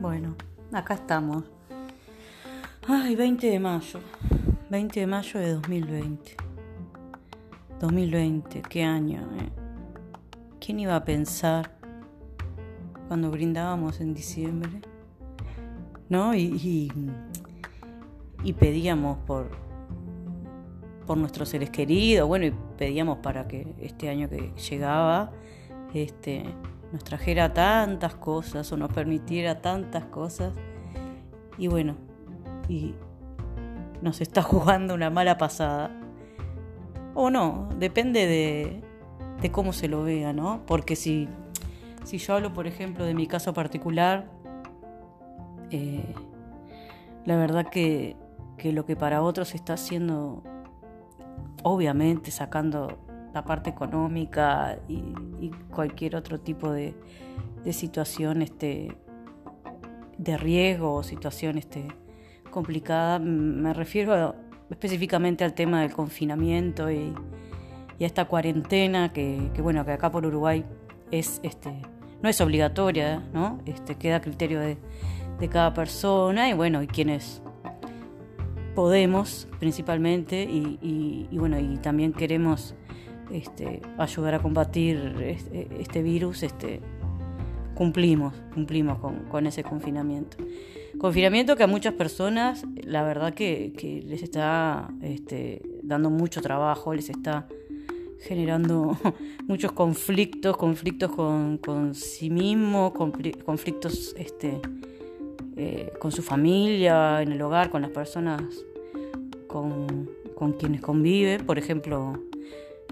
Bueno, acá estamos. Ay, 20 de mayo. 20 de mayo de 2020. 2020, qué año, ¿eh? ¿Quién iba a pensar cuando brindábamos en diciembre? ¿No? Y, y, pedíamos por, por nuestros seres queridos, bueno, y pedíamos para que este año que llegaba, este, nos trajera tantas cosas o nos permitiera tantas cosas. Y bueno, y nos está jugando una mala pasada. O no, depende de, de cómo se lo vea, ¿no? Porque si, si yo hablo, por ejemplo, de mi caso particular, eh, la verdad que, que lo que para otros está haciendo, obviamente sacando la parte económica y, cualquier otro tipo de, situación este, de riesgo o situación este, complicada. Me refiero específicamente al tema del confinamiento y, a esta cuarentena que, bueno, que acá por Uruguay es, este, no es obligatoria, ¿no? Este, queda a criterio de, de cada persona y bueno, y quienes podemos principalmente y, bueno, y también queremos este, ayudar a combatir este, virus, este, cumplimos, cumplimos con, ese confinamiento. Confinamiento que a muchas personas, la verdad que, les está este, dando mucho trabajo, les está generando muchos conflictos, conflictos con, sí mismo, conflictos este, eh, con su familia, en el hogar, con las personas con quienes convive. Por ejemplo,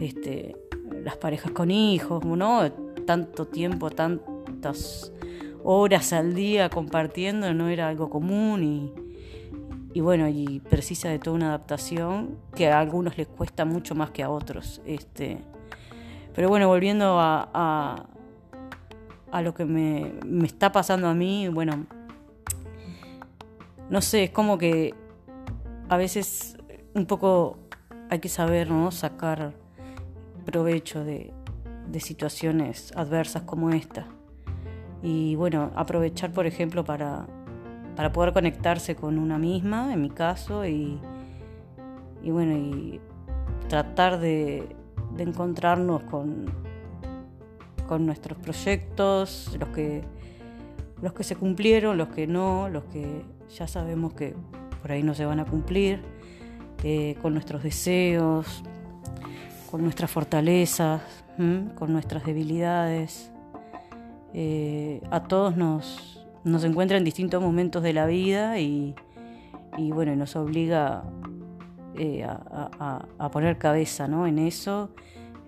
este, las parejas con hijos, ¿no? Tanto tiempo, tantas horas al día compartiendo no era algo común y, y bueno, y precisa de toda una adaptación que a algunos les cuesta mucho más que a otros. Este, pero bueno, volviendo a, a, lo que me, me está pasando a mí, bueno, no sé, es como que a veces un poco hay que saber, ¿no? Sacar provecho de, situaciones adversas como esta. Y bueno, aprovechar, por ejemplo, para, para poder conectarse con una misma, en mi caso, y, bueno, y tratar de, de encontrarnos con, con nuestros proyectos, los que, los que se cumplieron, los que no, los que ya sabemos que por ahí no se van a cumplir, eh, con nuestros deseos, con nuestras fortalezas, con nuestras debilidades. Eh, a todos nos, nos encuentra en distintos momentos de la vida y, bueno, nos obliga eh, a, poner cabeza ¿no? en eso,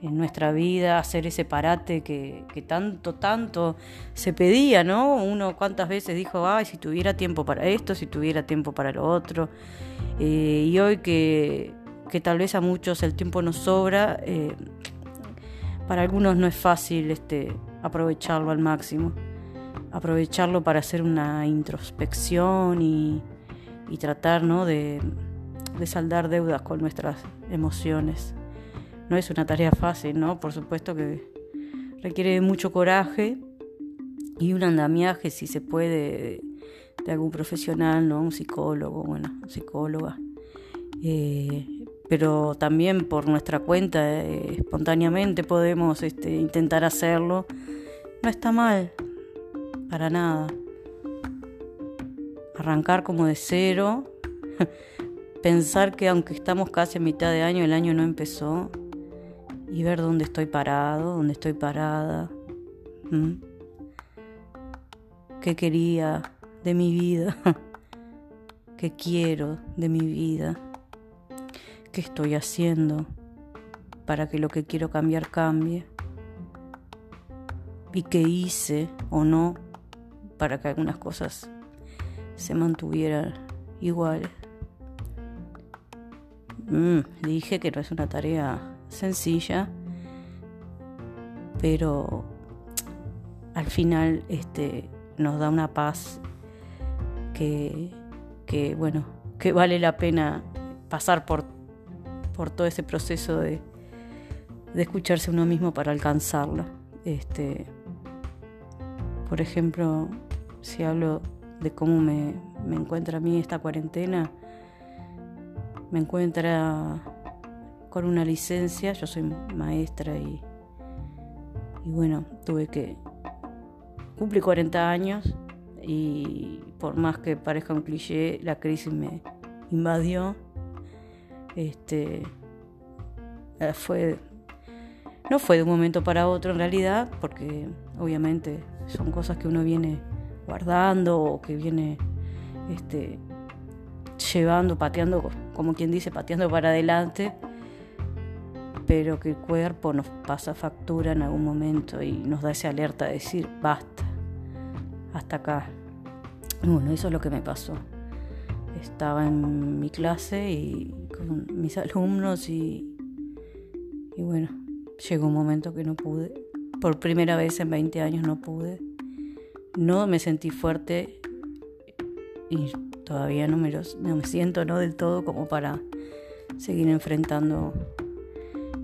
en nuestra vida, hacer ese parate que, tanto, tanto se pedía, ¿no? Uno cuántas veces dijo, ay, si tuviera tiempo para esto, si tuviera tiempo para lo otro. Eh, y hoy que, que tal vez a muchos el tiempo nos sobra, eh, para algunos no es fácil este, aprovecharlo al máximo, aprovecharlo para hacer una introspección y, tratar de, saldar deudas con nuestras emociones. No es una tarea fácil, ¿no? Por supuesto que requiere mucho coraje y un andamiaje, si se puede, de, algún profesional, ¿no? Un psicólogo, bueno, psicóloga. Eh, pero también por nuestra cuenta eh, espontáneamente podemos este, intentar hacerlo. No está mal, para nada. Arrancar como de cero, pensar que aunque estamos casi a mitad de año, el año no empezó, y ver dónde estoy parado, dónde estoy parada, qué quería de mi vida, qué quiero de mi vida. ¿Qué estoy haciendo para que lo que quiero cambiar cambie? ¿Y qué hice o no para que algunas cosas se mantuvieran iguales? Mm, dije que no es una tarea sencilla, pero al final este, nos da una paz que, que, bueno, que vale la pena pasar por por todo ese proceso de, escucharse uno mismo para alcanzarlo. Este, por ejemplo, si hablo de cómo me, encuentra a mí esta cuarentena, me encuentra con una licencia, yo soy maestra y, y bueno, tuve que cumplir 40 años y por más que parezca un cliché, la crisis me invadió. Este eh, fue no fue de un momento para otro en realidad, porque obviamente son cosas que uno viene guardando o que viene este, llevando, pateando, como quien dice, pateando para adelante, pero que el cuerpo nos pasa factura en algún momento y nos da esa alerta de decir, basta, hasta acá. bueno, eso es lo que me pasó. Estaba en mi clase y con mis alumnos y, y bueno, llegó un momento que no pude. Por primera vez en 20 años no pude. No me sentí fuerte y todavía no me, no me siento no del todo como para seguir enfrentando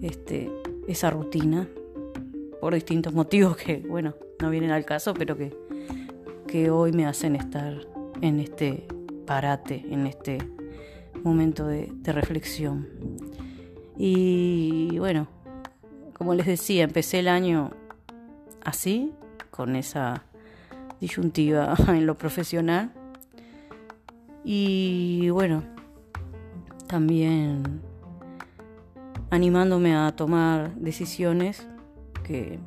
este, esa rutina por distintos motivos que, bueno, no vienen al caso, pero que, que hoy me hacen estar en este parate, en este momento de, reflexión. Y bueno, como les decía, empecé el año así, con esa disyuntiva en lo profesional. Y bueno, también animándome a tomar decisiones que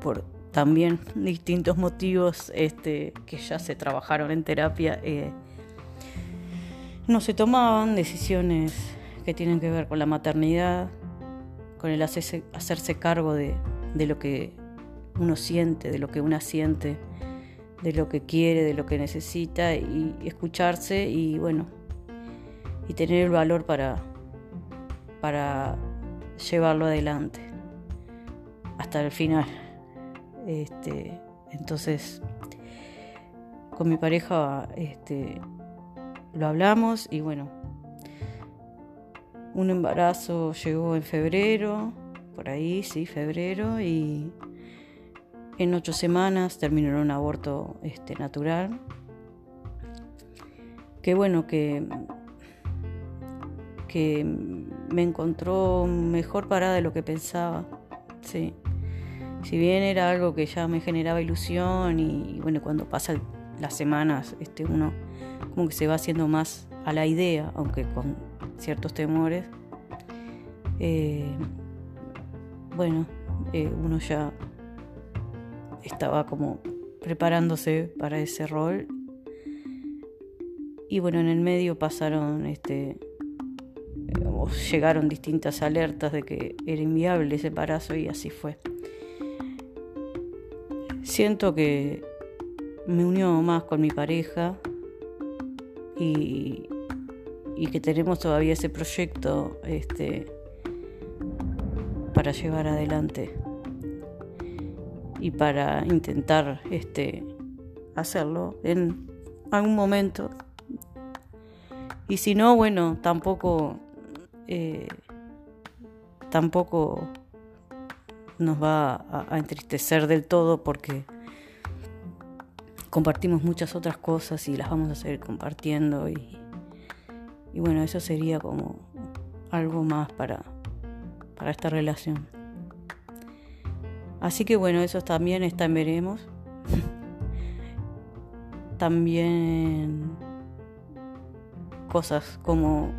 por también distintos motivos este, que ya se trabajaron en terapia, eh, no se tomaban decisiones que tienen que ver con la maternidad, con el hacerse, hacerse cargo de, de lo que uno siente, de lo que una siente, de lo que quiere, de lo que necesita y escucharse y bueno, y tener el valor para, para llevarlo adelante hasta el final. Este, entonces, con mi pareja este, lo hablamos y bueno, un embarazo llegó en febrero, por ahí, sí, febrero, y en ocho semanas terminó en un aborto este, natural. Qué bueno que, que me encontró mejor parada de lo que pensaba. Sí. Si bien era algo que ya me generaba ilusión y bueno, cuando pasan las semanas, este, uno como que se va haciendo más a la idea, aunque con ciertos temores, eh, bueno, eh, uno ya estaba como preparándose para ese rol. Y bueno, en el medio pasaron, este, llegaron distintas alertas de que era inviable ese embarazo y así fue. Siento que me unió más con mi pareja y, que tenemos todavía ese proyecto este, para llevar adelante y para intentar este, hacerlo en algún momento. Y si no, bueno, tampoco, eh, tampoco nos va a entristecer del todo porque compartimos muchas otras cosas y las vamos a seguir compartiendo y y bueno, eso sería como algo más para, para esta relación. Así que bueno, eso también está en veremos. también cosas como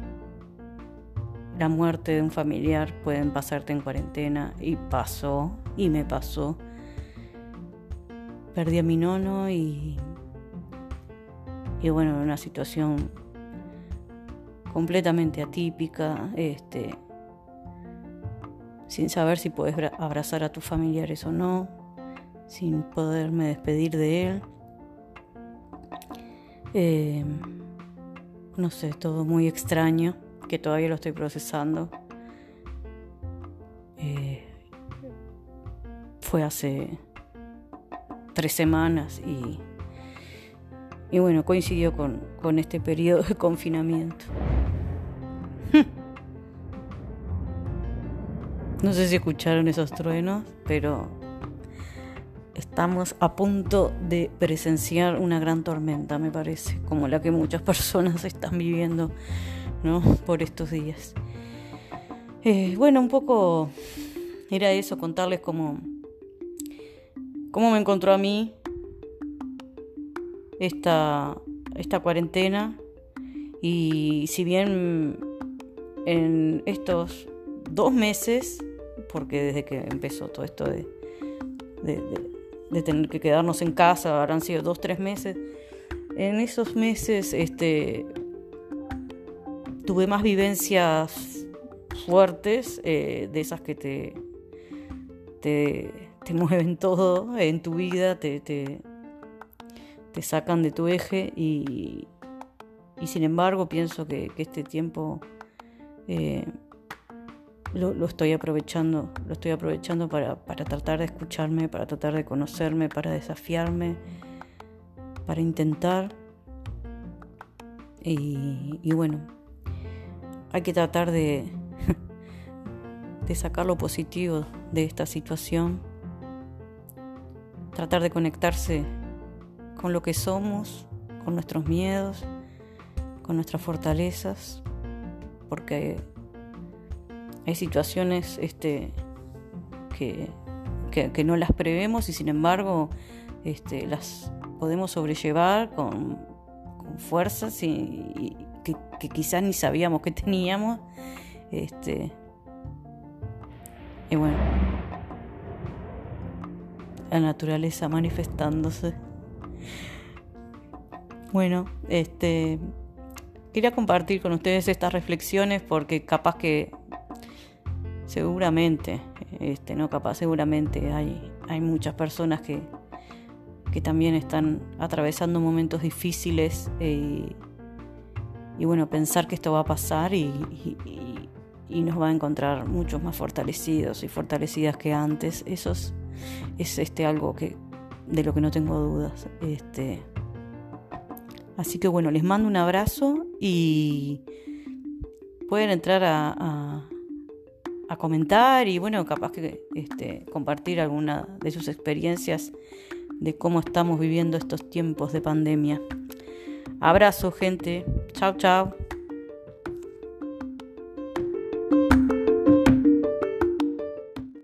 la muerte de un familiar pueden pasarte en cuarentena y pasó y me pasó. Perdí a mi nono y, y bueno, en una situación completamente atípica, este, sin saber si puedes abrazar a tus familiares o no, sin poderme despedir de él. Eh, no sé, todo muy extraño, que todavía lo estoy procesando. Eh, fue hace tres semanas y, y bueno, coincidió con, con este periodo de confinamiento. No sé si escucharon esos truenos, pero estamos a punto de presenciar una gran tormenta, me parece, como la que muchas personas están viviendo ¿no? por estos días. Eh, bueno, un poco era eso, contarles cómo, cómo me encontró a mí esta, esta cuarentena y si bien en estos dos meses, porque desde que empezó todo esto de, tener que quedarnos en casa, habrán sido dos, tres meses, en esos meses este, tuve más vivencias fuertes, eh, de esas que te, te, te, mueven todo en tu vida, te, te, sacan de tu eje y, y sin embargo pienso que, este tiempo eh, lo, estoy aprovechando, lo estoy aprovechando para, tratar de escucharme, para tratar de conocerme, para desafiarme, para intentar. Y, bueno, hay que tratar de, de sacar lo positivo de esta situación, tratar de conectarse con lo que somos, con nuestros miedos, con nuestras fortalezas, porque hay situaciones este, que, no las prevemos y sin embargo este, las podemos sobrellevar con, fuerzas y, que, quizás ni sabíamos que teníamos. Este, y bueno, la naturaleza manifestándose. Bueno, este quería compartir con ustedes estas reflexiones porque capaz que seguramente, este, no capaz, seguramente hay, hay muchas personas que, que también están atravesando momentos difíciles eh, y bueno, pensar que esto va a pasar y, y, nos va a encontrar muchos más fortalecidos y fortalecidas que antes, eso es, es este, algo que, de lo que no tengo dudas. Este, Así que bueno, les mando un abrazo y pueden entrar a, comentar y bueno, capaz que este, compartir alguna de sus experiencias de cómo estamos viviendo estos tiempos de pandemia. Abrazo gente, chao chao.